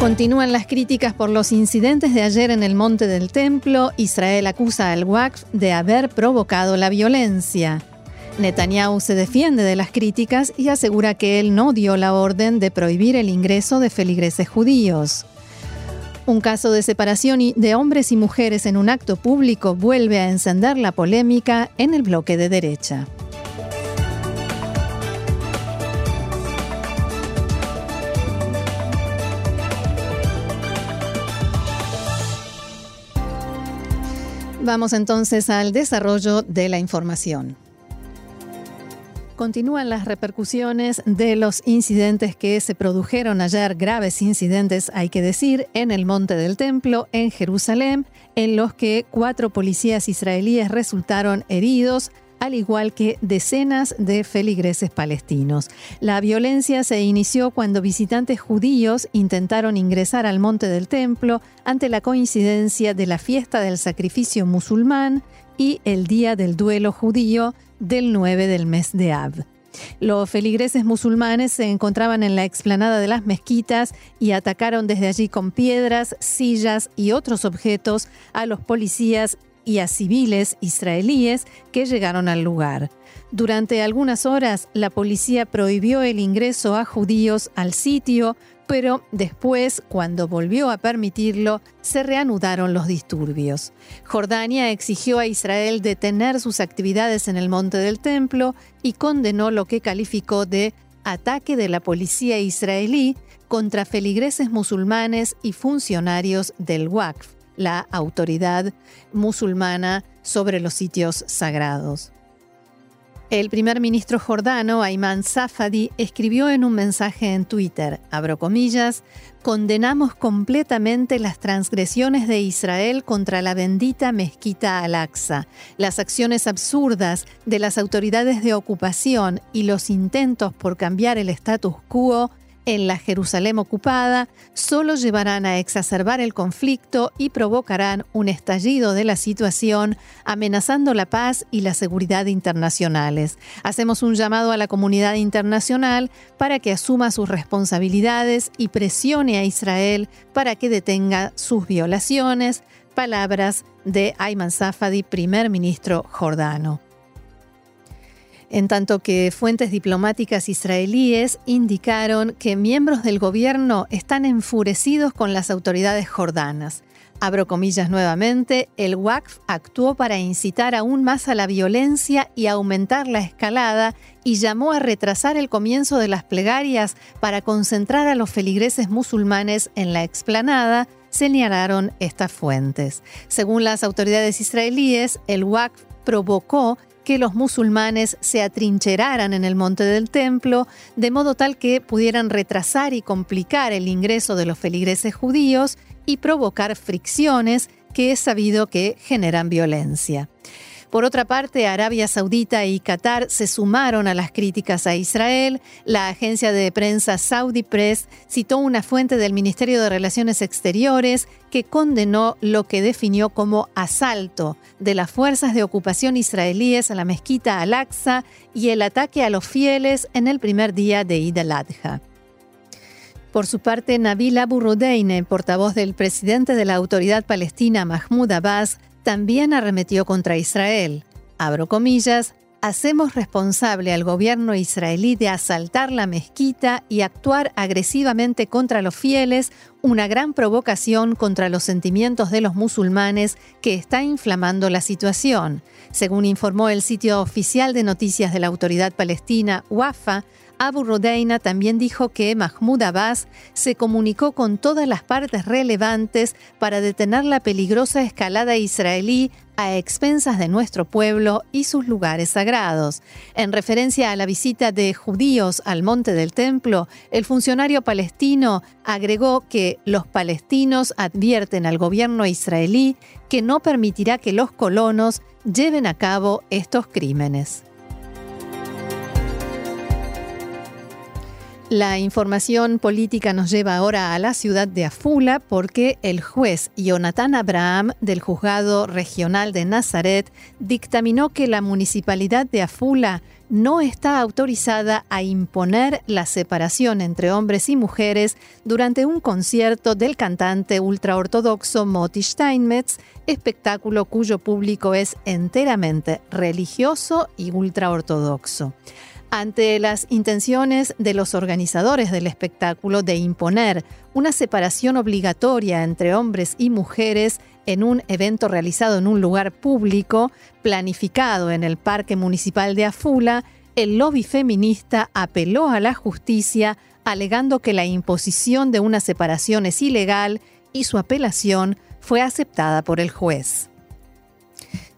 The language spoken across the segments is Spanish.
Continúan las críticas por los incidentes de ayer en el Monte del Templo. Israel acusa al Waqf de haber provocado la violencia. Netanyahu se defiende de las críticas y asegura que él no dio la orden de prohibir el ingreso de feligreses judíos. Un caso de separación de hombres y mujeres en un acto público vuelve a encender la polémica en el bloque de derecha. Vamos entonces al desarrollo de la información. Continúan las repercusiones de los incidentes que se produjeron ayer, graves incidentes, hay que decir, en el Monte del Templo, en Jerusalén, en los que cuatro policías israelíes resultaron heridos, al igual que decenas de feligreses palestinos. La violencia se inició cuando visitantes judíos intentaron ingresar al monte del templo ante la coincidencia de la fiesta del sacrificio musulmán y el día del duelo judío del 9 del mes de Ab. Los feligreses musulmanes se encontraban en la explanada de las mezquitas y atacaron desde allí con piedras, sillas y otros objetos a los policías y a civiles israelíes que llegaron al lugar. Durante algunas horas la policía prohibió el ingreso a judíos al sitio, pero después, cuando volvió a permitirlo, se reanudaron los disturbios. Jordania exigió a Israel detener sus actividades en el monte del templo y condenó lo que calificó de ataque de la policía israelí contra feligreses musulmanes y funcionarios del Waqf la autoridad musulmana sobre los sitios sagrados. El primer ministro jordano, Ayman Safadi, escribió en un mensaje en Twitter, abro comillas, condenamos completamente las transgresiones de Israel contra la bendita mezquita Al-Aqsa, las acciones absurdas de las autoridades de ocupación y los intentos por cambiar el status quo en la Jerusalén ocupada solo llevarán a exacerbar el conflicto y provocarán un estallido de la situación, amenazando la paz y la seguridad internacionales. Hacemos un llamado a la comunidad internacional para que asuma sus responsabilidades y presione a Israel para que detenga sus violaciones. Palabras de Ayman Safadi, primer ministro jordano en tanto que fuentes diplomáticas israelíes indicaron que miembros del gobierno están enfurecidos con las autoridades jordanas. Abro comillas nuevamente, el WACF actuó para incitar aún más a la violencia y aumentar la escalada y llamó a retrasar el comienzo de las plegarias para concentrar a los feligreses musulmanes en la explanada, señalaron estas fuentes. Según las autoridades israelíes, el WACF provocó que los musulmanes se atrincheraran en el monte del templo, de modo tal que pudieran retrasar y complicar el ingreso de los feligreses judíos y provocar fricciones que es sabido que generan violencia. Por otra parte, Arabia Saudita y Qatar se sumaron a las críticas a Israel. La agencia de prensa Saudi Press citó una fuente del Ministerio de Relaciones Exteriores que condenó lo que definió como asalto de las fuerzas de ocupación israelíes a la mezquita Al-Aqsa y el ataque a los fieles en el primer día de Eid al-Adha. Por su parte, Nabil Abu Rudeine, portavoz del presidente de la autoridad palestina Mahmoud Abbas, también arremetió contra Israel. Abro comillas, hacemos responsable al gobierno israelí de asaltar la mezquita y actuar agresivamente contra los fieles, una gran provocación contra los sentimientos de los musulmanes que está inflamando la situación. Según informó el sitio oficial de noticias de la autoridad palestina, WAFA, Abu Rodeina también dijo que Mahmoud Abbas se comunicó con todas las partes relevantes para detener la peligrosa escalada israelí a expensas de nuestro pueblo y sus lugares sagrados. En referencia a la visita de judíos al monte del templo, el funcionario palestino agregó que los palestinos advierten al gobierno israelí que no permitirá que los colonos lleven a cabo estos crímenes. La información política nos lleva ahora a la ciudad de Afula porque el juez Jonathan Abraham del juzgado regional de Nazaret dictaminó que la municipalidad de Afula no está autorizada a imponer la separación entre hombres y mujeres durante un concierto del cantante ultraortodoxo Moti Steinmetz, espectáculo cuyo público es enteramente religioso y ultraortodoxo. Ante las intenciones de los organizadores del espectáculo de imponer una separación obligatoria entre hombres y mujeres en un evento realizado en un lugar público, planificado en el Parque Municipal de Afula, el lobby feminista apeló a la justicia alegando que la imposición de una separación es ilegal y su apelación fue aceptada por el juez.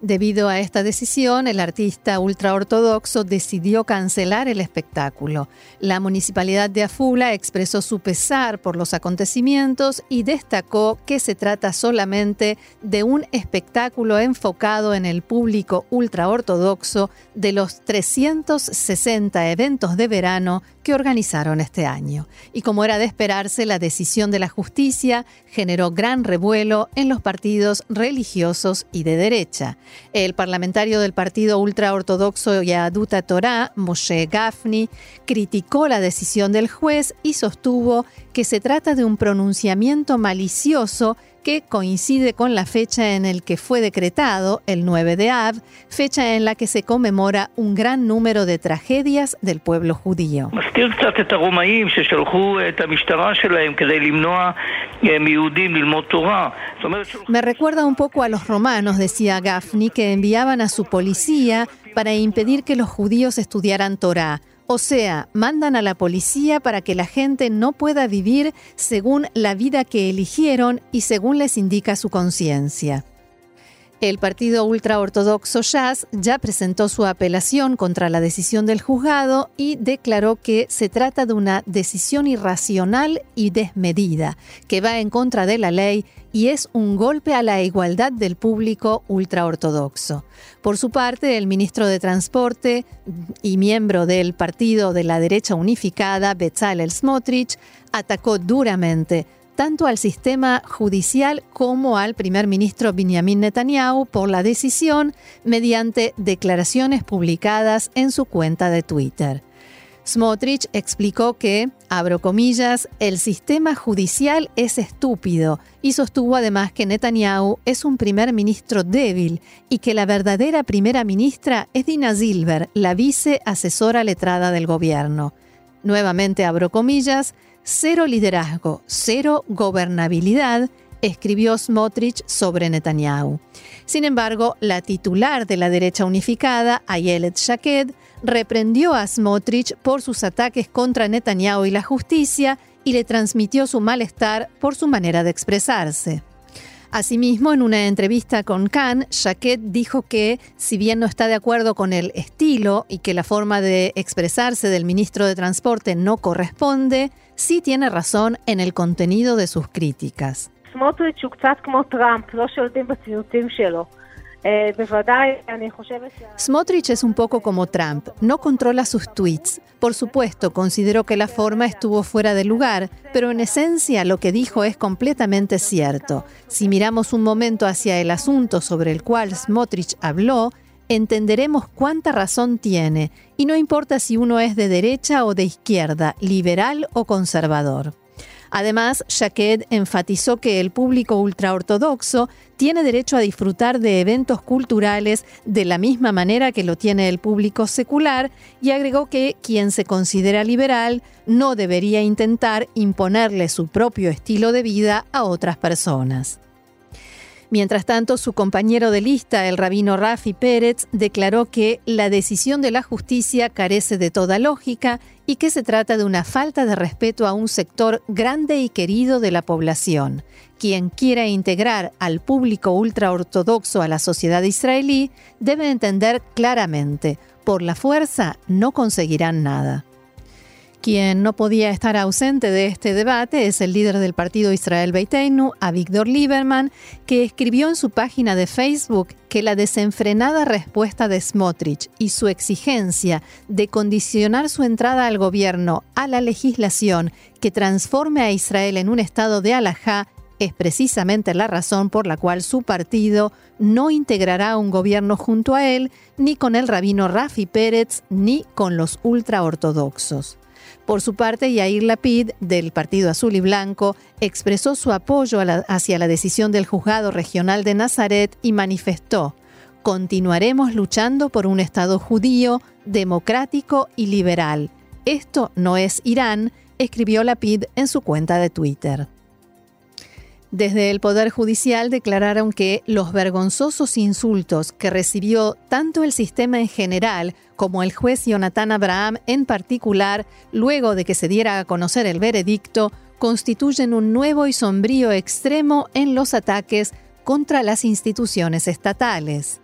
Debido a esta decisión, el artista ultraortodoxo decidió cancelar el espectáculo. La municipalidad de Afula expresó su pesar por los acontecimientos y destacó que se trata solamente de un espectáculo enfocado en el público ultraortodoxo de los 360 eventos de verano que organizaron este año. Y como era de esperarse, la decisión de la justicia generó gran revuelo en los partidos religiosos y de derecha. El parlamentario del partido ultraortodoxo Yaduta Torah, Moshe Gafni, criticó la decisión del juez y sostuvo que se trata de un pronunciamiento malicioso que coincide con la fecha en el que fue decretado, el 9 de Av, fecha en la que se conmemora un gran número de tragedias del pueblo judío. Me recuerda un poco a los romanos, decía Gafni, que enviaban a su policía para impedir que los judíos estudiaran Torah. O sea, mandan a la policía para que la gente no pueda vivir según la vida que eligieron y según les indica su conciencia. El partido ultraortodoxo Jazz ya presentó su apelación contra la decisión del juzgado y declaró que se trata de una decisión irracional y desmedida, que va en contra de la ley y es un golpe a la igualdad del público ultraortodoxo. Por su parte, el ministro de Transporte y miembro del partido de la derecha unificada, Bezalel Smotrich, atacó duramente tanto al sistema judicial como al primer ministro Benjamin Netanyahu por la decisión mediante declaraciones publicadas en su cuenta de Twitter. Smotrich explicó que, abro comillas, el sistema judicial es estúpido y sostuvo además que Netanyahu es un primer ministro débil y que la verdadera primera ministra es Dina Silver, la vice asesora letrada del gobierno. Nuevamente abro comillas, cero liderazgo, cero gobernabilidad, escribió Smotrich sobre Netanyahu. Sin embargo, la titular de la derecha unificada, Ayelet Shaked, reprendió a Smotrich por sus ataques contra Netanyahu y la justicia y le transmitió su malestar por su manera de expresarse. Asimismo, en una entrevista con Khan, Shaked dijo que, si bien no está de acuerdo con el estilo y que la forma de expresarse del ministro de Transporte no corresponde, sí tiene razón en el contenido de sus críticas. Smotrich es un poco como Trump, no controla sus tweets. Por supuesto, consideró que la forma estuvo fuera de lugar, pero en esencia lo que dijo es completamente cierto. Si miramos un momento hacia el asunto sobre el cual Smotrich habló, entenderemos cuánta razón tiene, y no importa si uno es de derecha o de izquierda, liberal o conservador. Además, Shaked enfatizó que el público ultraortodoxo tiene derecho a disfrutar de eventos culturales de la misma manera que lo tiene el público secular y agregó que quien se considera liberal no debería intentar imponerle su propio estilo de vida a otras personas. Mientras tanto, su compañero de lista, el rabino Rafi Pérez, declaró que la decisión de la justicia carece de toda lógica y que se trata de una falta de respeto a un sector grande y querido de la población. Quien quiera integrar al público ultraortodoxo a la sociedad israelí debe entender claramente, por la fuerza no conseguirán nada. Quien no podía estar ausente de este debate es el líder del partido Israel Beiteinu, Avigdor Lieberman, que escribió en su página de Facebook que la desenfrenada respuesta de Smotrich y su exigencia de condicionar su entrada al gobierno a la legislación que transforme a Israel en un estado de alajá es precisamente la razón por la cual su partido no integrará un gobierno junto a él, ni con el rabino Rafi Pérez, ni con los ultraortodoxos. Por su parte, Yair Lapid, del Partido Azul y Blanco, expresó su apoyo hacia la decisión del juzgado regional de Nazaret y manifestó, continuaremos luchando por un Estado judío, democrático y liberal. Esto no es Irán, escribió Lapid en su cuenta de Twitter. Desde el Poder Judicial declararon que los vergonzosos insultos que recibió tanto el sistema en general como el juez Jonathan Abraham en particular, luego de que se diera a conocer el veredicto, constituyen un nuevo y sombrío extremo en los ataques contra las instituciones estatales.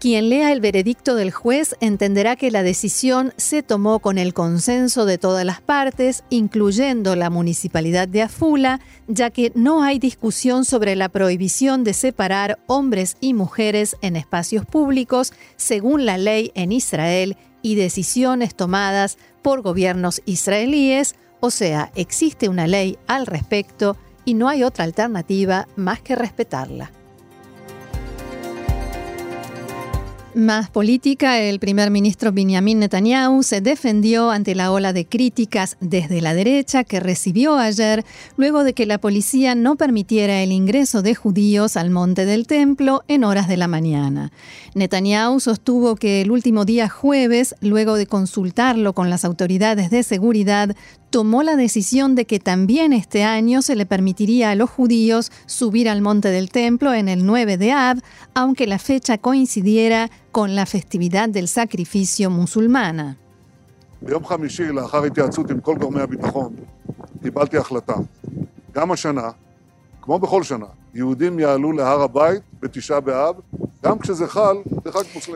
Quien lea el veredicto del juez entenderá que la decisión se tomó con el consenso de todas las partes, incluyendo la municipalidad de Afula, ya que no hay discusión sobre la prohibición de separar hombres y mujeres en espacios públicos según la ley en Israel y decisiones tomadas por gobiernos israelíes, o sea, existe una ley al respecto y no hay otra alternativa más que respetarla. Más política, el primer ministro Benjamin Netanyahu se defendió ante la ola de críticas desde la derecha que recibió ayer luego de que la policía no permitiera el ingreso de judíos al monte del templo en horas de la mañana. Netanyahu sostuvo que el último día jueves, luego de consultarlo con las autoridades de seguridad, tomó la decisión de que también este año se le permitiría a los judíos subir al monte del templo en el 9 de Ab, aunque la fecha coincidiera con la festividad del sacrificio musulmana.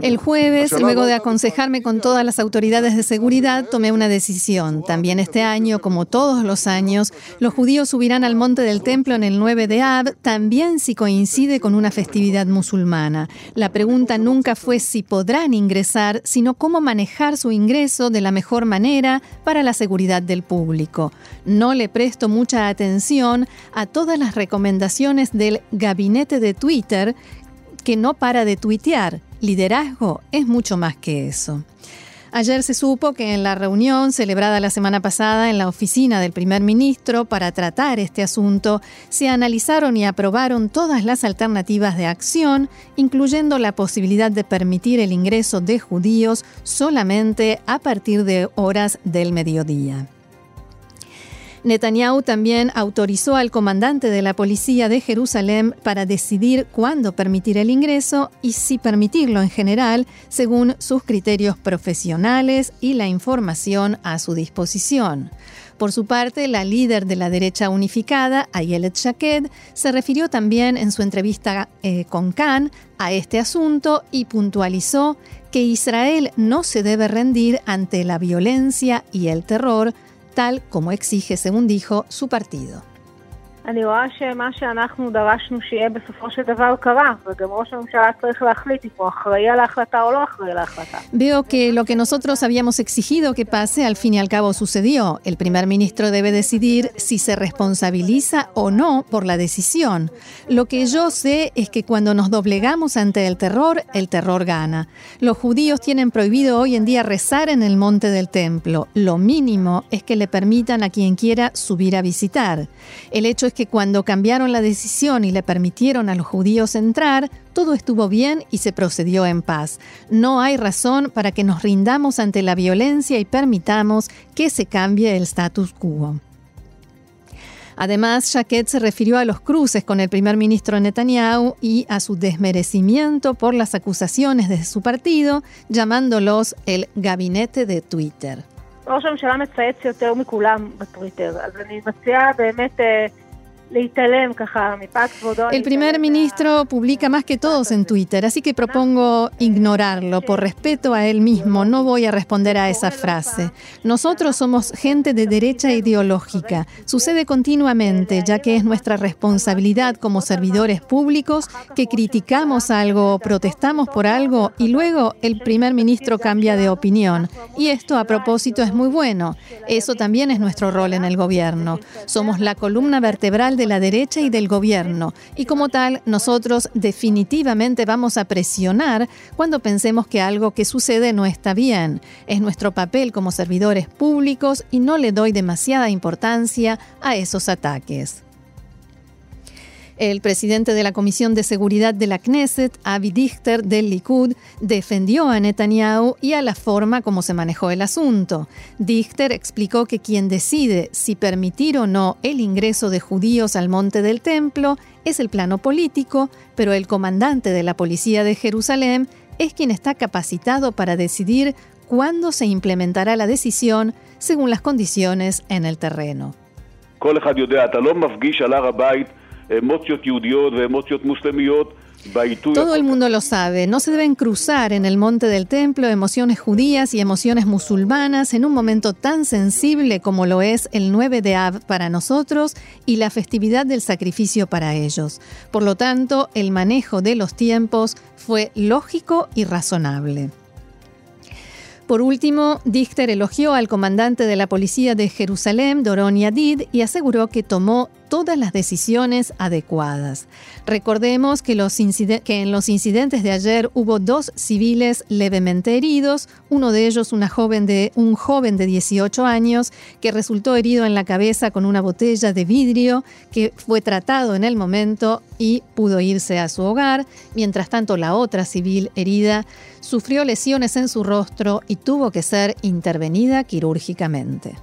El jueves, luego de aconsejarme con todas las autoridades de seguridad, tomé una decisión. También este año, como todos los años, los judíos subirán al monte del templo en el 9 de Ab, también si coincide con una festividad musulmana. La pregunta nunca fue si podrán ingresar, sino cómo manejar su ingreso de la mejor manera para la seguridad del público. No le presto mucha atención a todas las recomendaciones del gabinete de Twitter que no para de tuitear. Liderazgo es mucho más que eso. Ayer se supo que en la reunión celebrada la semana pasada en la oficina del primer ministro para tratar este asunto, se analizaron y aprobaron todas las alternativas de acción, incluyendo la posibilidad de permitir el ingreso de judíos solamente a partir de horas del mediodía. Netanyahu también autorizó al comandante de la policía de Jerusalén para decidir cuándo permitir el ingreso y si permitirlo en general, según sus criterios profesionales y la información a su disposición. Por su parte, la líder de la derecha unificada, Ayelet Shaked, se refirió también en su entrevista eh, con Khan a este asunto y puntualizó que Israel no se debe rendir ante la violencia y el terror tal como exige, según dijo, su partido. אני רואה שמה שאנחנו דרשנו שיהיה בסופו של דבר קרה, וגם ראש הממשלה צריך להחליט אם הוא אחראי על ההחלטה או לא אחראי על ההחלטה. Veo que lo que nosotros habíamos exigido que pase al fin y al cabo sucedió. El primer ministro debe decidir si se responsabiliza o no por la decisión. Lo que yo sé es que cuando nos doblegamos ante el terror, el terror gana. Los judíos tienen prohibido hoy en día rezar en el monte del templo. Lo mínimo es que le permitan a quien quiera subir a visitar. El hecho es que cuando cambiaron la decisión y le permitieron a los judíos entrar, todo estuvo bien y se procedió en paz. No hay razón para que nos rindamos ante la violencia y permitamos que se cambie el status quo. Además, Jaquet se refirió a los cruces con el primer ministro Netanyahu y a su desmerecimiento por las acusaciones de su partido, llamándolos el gabinete de Twitter. El primer ministro publica más que todos en Twitter, así que propongo ignorarlo por respeto a él mismo. No voy a responder a esa frase. Nosotros somos gente de derecha ideológica. Sucede continuamente, ya que es nuestra responsabilidad como servidores públicos que criticamos algo o protestamos por algo y luego el primer ministro cambia de opinión. Y esto a propósito es muy bueno. Eso también es nuestro rol en el gobierno. Somos la columna vertebral de de la derecha y del gobierno, y como tal nosotros definitivamente vamos a presionar cuando pensemos que algo que sucede no está bien. Es nuestro papel como servidores públicos y no le doy demasiada importancia a esos ataques. El presidente de la Comisión de Seguridad de la Knesset, Avi Dichter del Likud, defendió a Netanyahu y a la forma como se manejó el asunto. Dichter explicó que quien decide si permitir o no el ingreso de judíos al monte del templo es el plano político, pero el comandante de la policía de Jerusalén es quien está capacitado para decidir cuándo se implementará la decisión según las condiciones en el terreno. Todo el mundo lo sabe, no se deben cruzar en el monte del templo emociones judías y emociones musulmanas en un momento tan sensible como lo es el 9 de Av para nosotros y la festividad del sacrificio para ellos. Por lo tanto, el manejo de los tiempos fue lógico y razonable. Por último, Dichter elogió al comandante de la policía de Jerusalén, Doron Yadid, y aseguró que tomó todas las decisiones adecuadas. Recordemos que, en los incidentes de ayer hubo dos civiles levemente heridos, uno de ellos una joven de, un joven de 18 años que resultó herido en la cabeza con una botella de vidrio que fue tratado en el momento y pudo irse a su hogar. Mientras tanto, la otra civil herida sufrió lesiones en su rostro y tuvo que ser intervenida quirúrgicamente.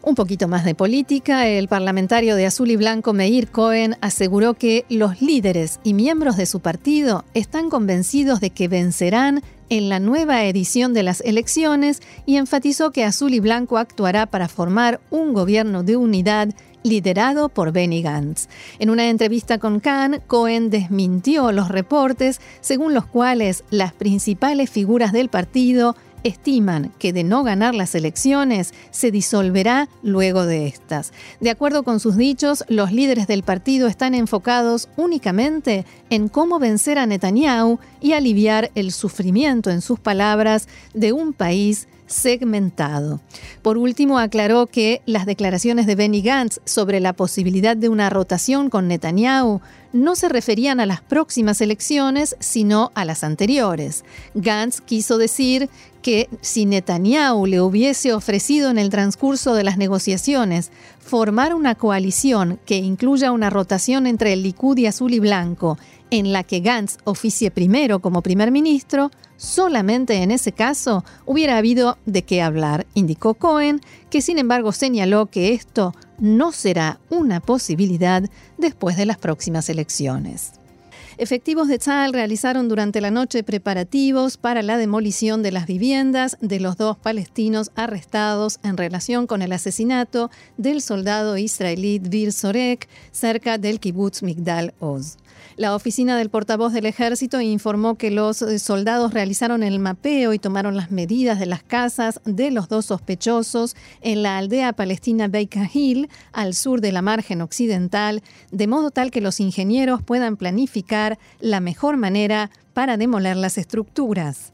Un poquito más de política, el parlamentario de Azul y Blanco Meir Cohen aseguró que los líderes y miembros de su partido están convencidos de que vencerán en la nueva edición de las elecciones y enfatizó que Azul y Blanco actuará para formar un gobierno de unidad liderado por Benny Gantz. En una entrevista con Khan, Cohen desmintió los reportes según los cuales las principales figuras del partido estiman que de no ganar las elecciones se disolverá luego de estas. De acuerdo con sus dichos, los líderes del partido están enfocados únicamente en cómo vencer a Netanyahu y aliviar el sufrimiento, en sus palabras, de un país segmentado. Por último, aclaró que las declaraciones de Benny Gantz sobre la posibilidad de una rotación con Netanyahu no se referían a las próximas elecciones, sino a las anteriores. Gantz quiso decir que si Netanyahu le hubiese ofrecido en el transcurso de las negociaciones formar una coalición que incluya una rotación entre el Likud y azul y blanco, en la que Gantz oficie primero como primer ministro, solamente en ese caso hubiera habido de qué hablar, indicó Cohen, que sin embargo señaló que esto no será una posibilidad después de las próximas elecciones. Efectivos de Tzal realizaron durante la noche preparativos para la demolición de las viviendas de los dos palestinos arrestados en relación con el asesinato del soldado israelí Dvir Sorek cerca del kibbutz Migdal Oz. La oficina del portavoz del ejército informó que los eh, soldados realizaron el mapeo y tomaron las medidas de las casas de los dos sospechosos en la aldea palestina Beika Hill, al sur de la margen occidental, de modo tal que los ingenieros puedan planificar la mejor manera para demoler las estructuras.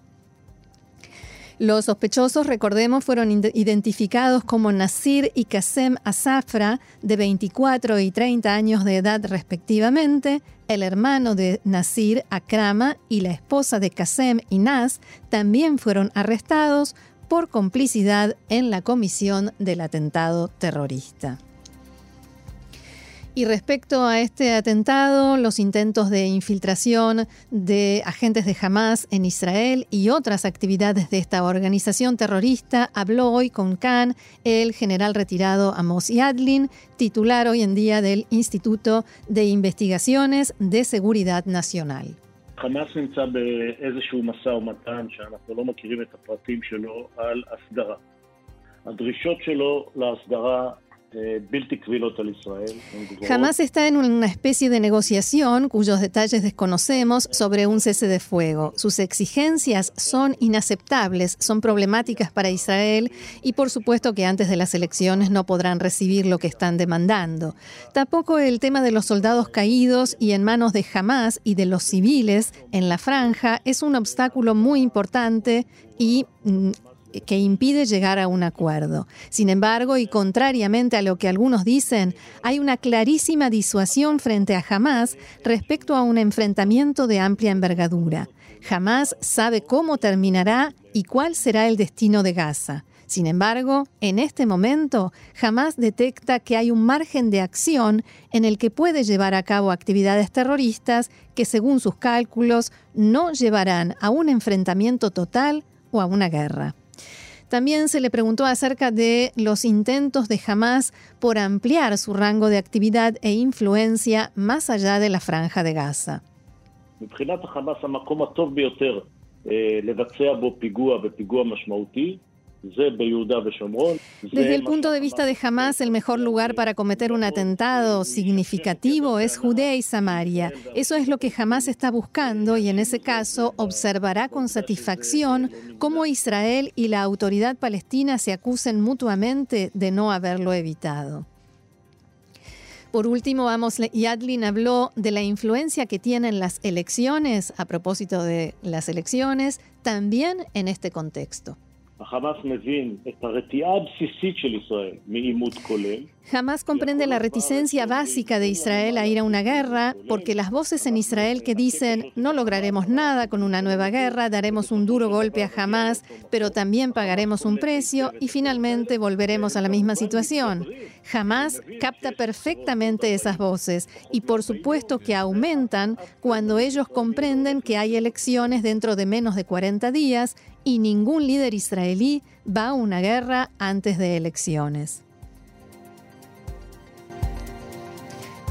Los sospechosos, recordemos, fueron identificados como Nasir y Qasem Asafra, de 24 y 30 años de edad respectivamente. El hermano de Nasir, Akrama, y la esposa de Qasem, Inaz, también fueron arrestados por complicidad en la comisión del atentado terrorista. Y respecto a este atentado, los intentos de infiltración de agentes de Hamas en Israel y otras actividades de esta organización terrorista, habló hoy con Khan el general retirado Amos Yadlin, titular hoy en día del Instituto de Investigaciones de Seguridad Nacional. Jamás está en una especie de negociación cuyos detalles desconocemos sobre un cese de fuego. Sus exigencias son inaceptables, son problemáticas para Israel y por supuesto que antes de las elecciones no podrán recibir lo que están demandando. Tampoco el tema de los soldados caídos y en manos de Hamas y de los civiles en la franja es un obstáculo muy importante y mm, que impide llegar a un acuerdo. Sin embargo, y contrariamente a lo que algunos dicen, hay una clarísima disuasión frente a Hamas respecto a un enfrentamiento de amplia envergadura. Hamas sabe cómo terminará y cuál será el destino de Gaza. Sin embargo, en este momento, Hamas detecta que hay un margen de acción en el que puede llevar a cabo actividades terroristas que, según sus cálculos, no llevarán a un enfrentamiento total o a una guerra. También se le preguntó acerca de los intentos de Hamas por ampliar su rango de actividad e influencia más allá de la franja de Gaza. Desde el punto de vista de Hamas, el mejor lugar para cometer un atentado significativo es Judea y Samaria. Eso es lo que Hamas está buscando y en ese caso observará con satisfacción cómo Israel y la autoridad palestina se acusen mutuamente de no haberlo evitado. Por último, vamos, Yadlin habló de la influencia que tienen las elecciones, a propósito de las elecciones, también en este contexto. Jamás comprende la reticencia básica de Israel a ir a una guerra, porque las voces en Israel que dicen no lograremos nada con una nueva guerra, daremos un duro golpe a Hamas, pero también pagaremos un precio y finalmente volveremos a la misma situación. Jamás capta perfectamente esas voces y por supuesto que aumentan cuando ellos comprenden que hay elecciones dentro de menos de 40 días y ningún líder israelí va a una guerra antes de elecciones.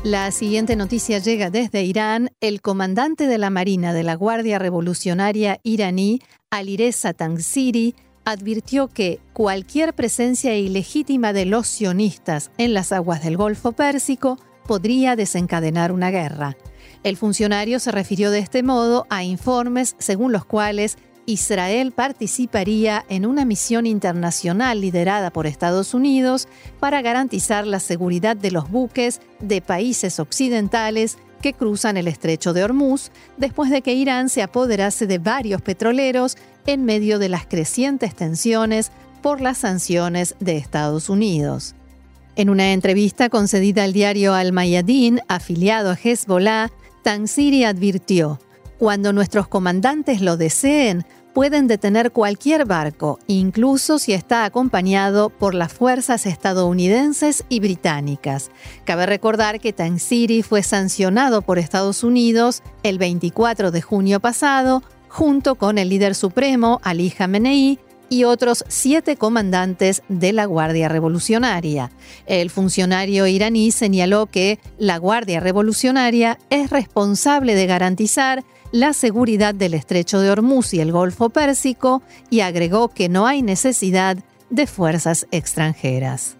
La siguiente noticia llega desde Irán. El comandante de la Marina de la Guardia Revolucionaria iraní, Alireza Tangsiri, advirtió que cualquier presencia ilegítima de los sionistas en las aguas del Golfo Pérsico podría desencadenar una guerra. El funcionario se refirió de este modo a informes según los cuales Israel participaría en una misión internacional liderada por Estados Unidos para garantizar la seguridad de los buques de países occidentales que cruzan el estrecho de Hormuz después de que Irán se apoderase de varios petroleros en medio de las crecientes tensiones por las sanciones de Estados Unidos. En una entrevista concedida al diario Al-Mayadin, afiliado a Hezbollah, Tansiri advirtió, cuando nuestros comandantes lo deseen, pueden detener cualquier barco, incluso si está acompañado por las fuerzas estadounidenses y británicas. Cabe recordar que Tangsiri fue sancionado por Estados Unidos el 24 de junio pasado, junto con el líder supremo Ali Khamenei y otros siete comandantes de la Guardia Revolucionaria. El funcionario iraní señaló que la Guardia Revolucionaria es responsable de garantizar la seguridad del estrecho de Hormuz y el Golfo Pérsico y agregó que no hay necesidad de fuerzas extranjeras.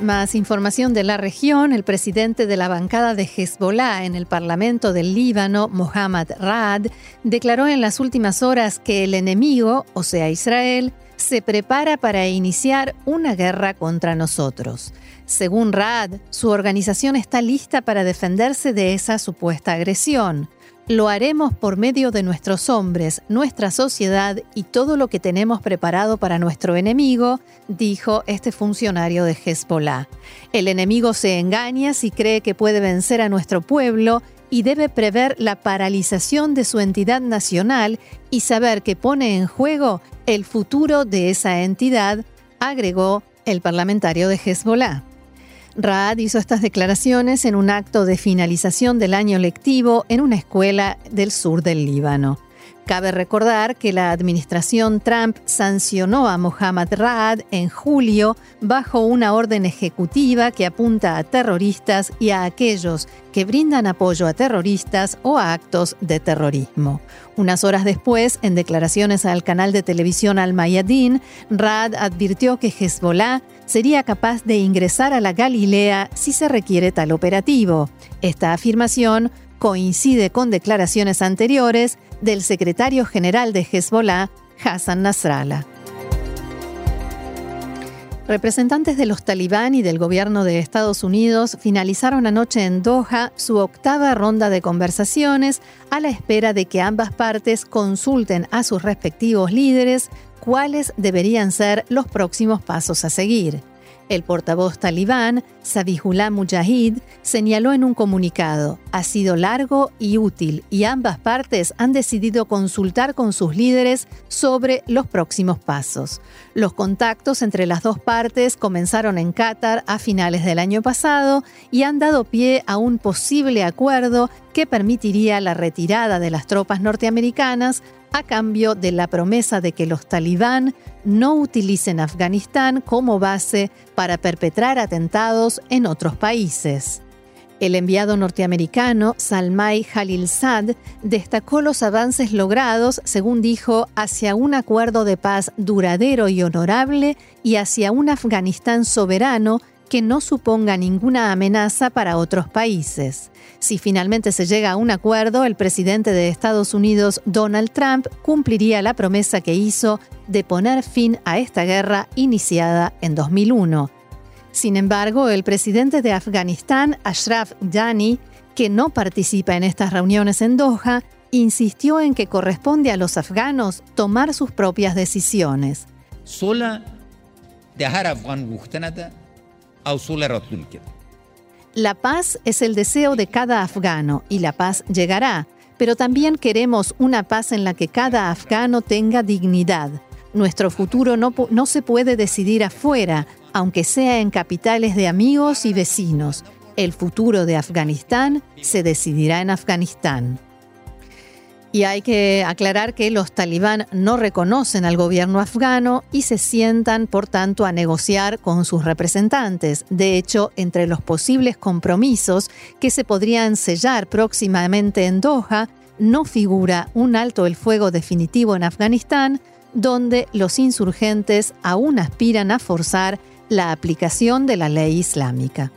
Más información de la región, el presidente de la bancada de Hezbollah en el Parlamento del Líbano, Mohammad Raad, declaró en las últimas horas que el enemigo, o sea Israel, se prepara para iniciar una guerra contra nosotros. Según Raad, su organización está lista para defenderse de esa supuesta agresión. Lo haremos por medio de nuestros hombres, nuestra sociedad y todo lo que tenemos preparado para nuestro enemigo, dijo este funcionario de Hezbollah. El enemigo se engaña si cree que puede vencer a nuestro pueblo y debe prever la paralización de su entidad nacional y saber que pone en juego el futuro de esa entidad, agregó el parlamentario de Hezbollah. Raad hizo estas declaraciones en un acto de finalización del año lectivo en una escuela del sur del Líbano. Cabe recordar que la administración Trump sancionó a Mohammad Raad en julio bajo una orden ejecutiva que apunta a terroristas y a aquellos que brindan apoyo a terroristas o a actos de terrorismo. Unas horas después, en declaraciones al canal de televisión Al Mayadin, Raad advirtió que Hezbollah sería capaz de ingresar a la Galilea si se requiere tal operativo. Esta afirmación coincide con declaraciones anteriores del secretario general de Hezbollah, Hassan Nasrallah. Representantes de los talibán y del gobierno de Estados Unidos finalizaron anoche en Doha su octava ronda de conversaciones a la espera de que ambas partes consulten a sus respectivos líderes cuáles deberían ser los próximos pasos a seguir. El portavoz talibán, Sabihullah Mujahid, señaló en un comunicado, ha sido largo y útil y ambas partes han decidido consultar con sus líderes sobre los próximos pasos. Los contactos entre las dos partes comenzaron en Qatar a finales del año pasado y han dado pie a un posible acuerdo que permitiría la retirada de las tropas norteamericanas a cambio de la promesa de que los talibán no utilicen Afganistán como base para perpetrar atentados en otros países. El enviado norteamericano Salmai Khalilzad destacó los avances logrados, según dijo, hacia un acuerdo de paz duradero y honorable y hacia un Afganistán soberano que no suponga ninguna amenaza para otros países. Si finalmente se llega a un acuerdo, el presidente de Estados Unidos, Donald Trump, cumpliría la promesa que hizo de poner fin a esta guerra iniciada en 2001. Sin embargo, el presidente de Afganistán, Ashraf Ghani, que no participa en estas reuniones en Doha, insistió en que corresponde a los afganos tomar sus propias decisiones. Sola la paz es el deseo de cada afgano y la paz llegará, pero también queremos una paz en la que cada afgano tenga dignidad. Nuestro futuro no, no se puede decidir afuera, aunque sea en capitales de amigos y vecinos. El futuro de Afganistán se decidirá en Afganistán. Y hay que aclarar que los talibán no reconocen al gobierno afgano y se sientan, por tanto, a negociar con sus representantes. De hecho, entre los posibles compromisos que se podrían sellar próximamente en Doha, no figura un alto el fuego definitivo en Afganistán, donde los insurgentes aún aspiran a forzar la aplicación de la ley islámica.